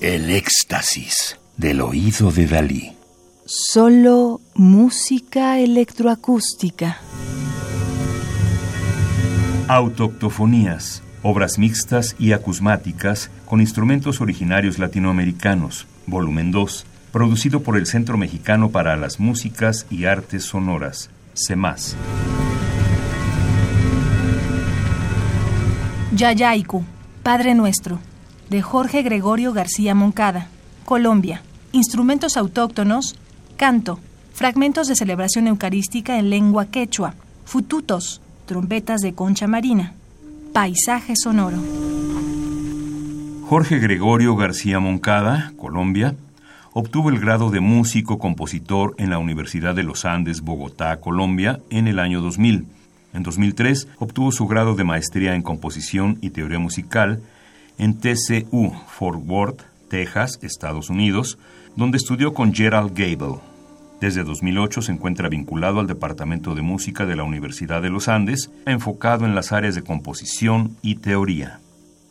El éxtasis del oído de Dalí. Solo música electroacústica. Autoctofonías, obras mixtas y acusmáticas con instrumentos originarios latinoamericanos, volumen 2, producido por el Centro Mexicano para las Músicas y Artes Sonoras, CEMAS. Yayaiku, Padre Nuestro, de Jorge Gregorio García Moncada, Colombia. Instrumentos autóctonos, canto, fragmentos de celebración eucarística en lengua quechua, fututos, trompetas de concha marina, paisaje sonoro. Jorge Gregorio García Moncada, Colombia, obtuvo el grado de músico-compositor en la Universidad de los Andes, Bogotá, Colombia, en el año 2000. En 2003 obtuvo su grado de maestría en composición y teoría musical en TCU, Fort Worth, Texas, Estados Unidos, donde estudió con Gerald Gable. Desde 2008 se encuentra vinculado al Departamento de Música de la Universidad de los Andes, enfocado en las áreas de composición y teoría.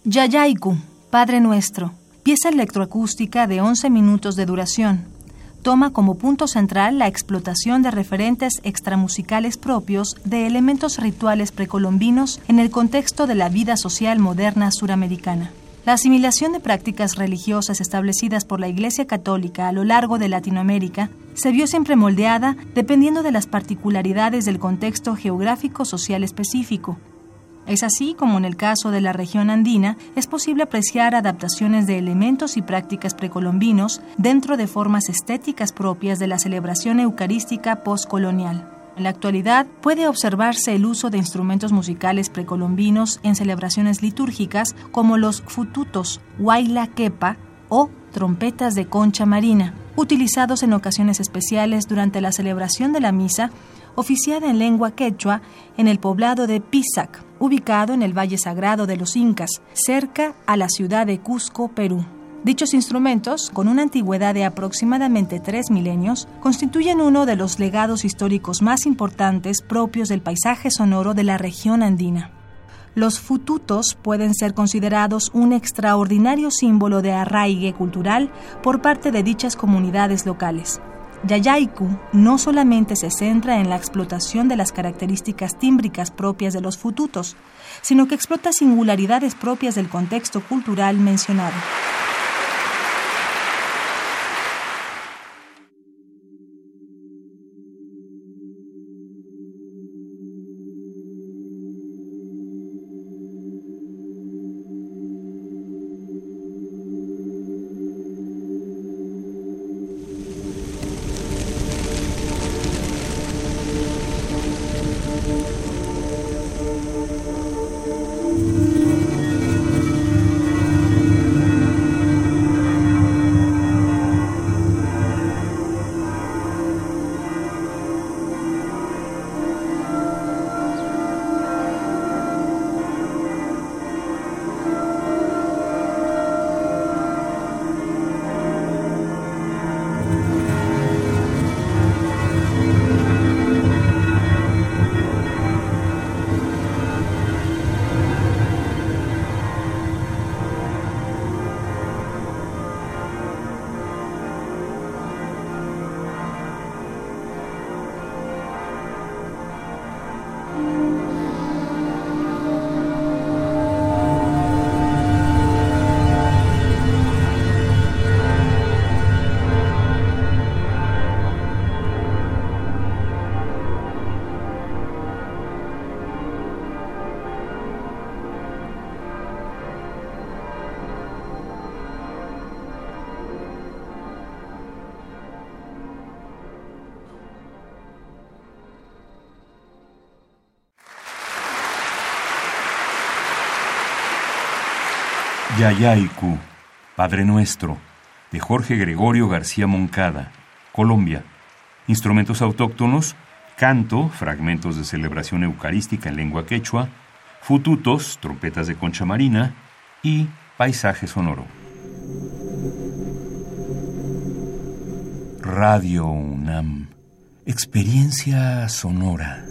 Yayaiku, Padre Nuestro, pieza electroacústica de 11 minutos de duración. Toma como punto central la explotación de referentes extramusicales propios de elementos rituales precolombinos en el contexto de la vida social moderna suramericana. La asimilación de prácticas religiosas establecidas por la Iglesia Católica a lo largo de Latinoamérica se vio siempre moldeada dependiendo de las particularidades del contexto geográfico social específico. Es así como en el caso de la región andina es posible apreciar adaptaciones de elementos y prácticas precolombinos dentro de formas estéticas propias de la celebración eucarística postcolonial. En la actualidad puede observarse el uso de instrumentos musicales precolombinos en celebraciones litúrgicas como los fututos, huayla quepa o trompetas de concha marina, utilizados en ocasiones especiales durante la celebración de la misa oficiada en lengua quechua en el poblado de Pisac, ubicado en el Valle Sagrado de los Incas, cerca a la ciudad de Cusco, Perú. Dichos instrumentos, con una antigüedad de aproximadamente tres milenios, constituyen uno de los legados históricos más importantes propios del paisaje sonoro de la región andina. Los fututos pueden ser considerados un extraordinario símbolo de arraigue cultural por parte de dichas comunidades locales. Yayaiku no solamente se centra en la explotación de las características tímbricas propias de los fututos, sino que explota singularidades propias del contexto cultural mencionado. Yayaiku, Padre Nuestro, de Jorge Gregorio García Moncada, Colombia. Instrumentos autóctonos, canto, fragmentos de celebración eucarística en lengua quechua, fututos, trompetas de concha marina y paisaje sonoro. Radio UNAM, experiencia sonora.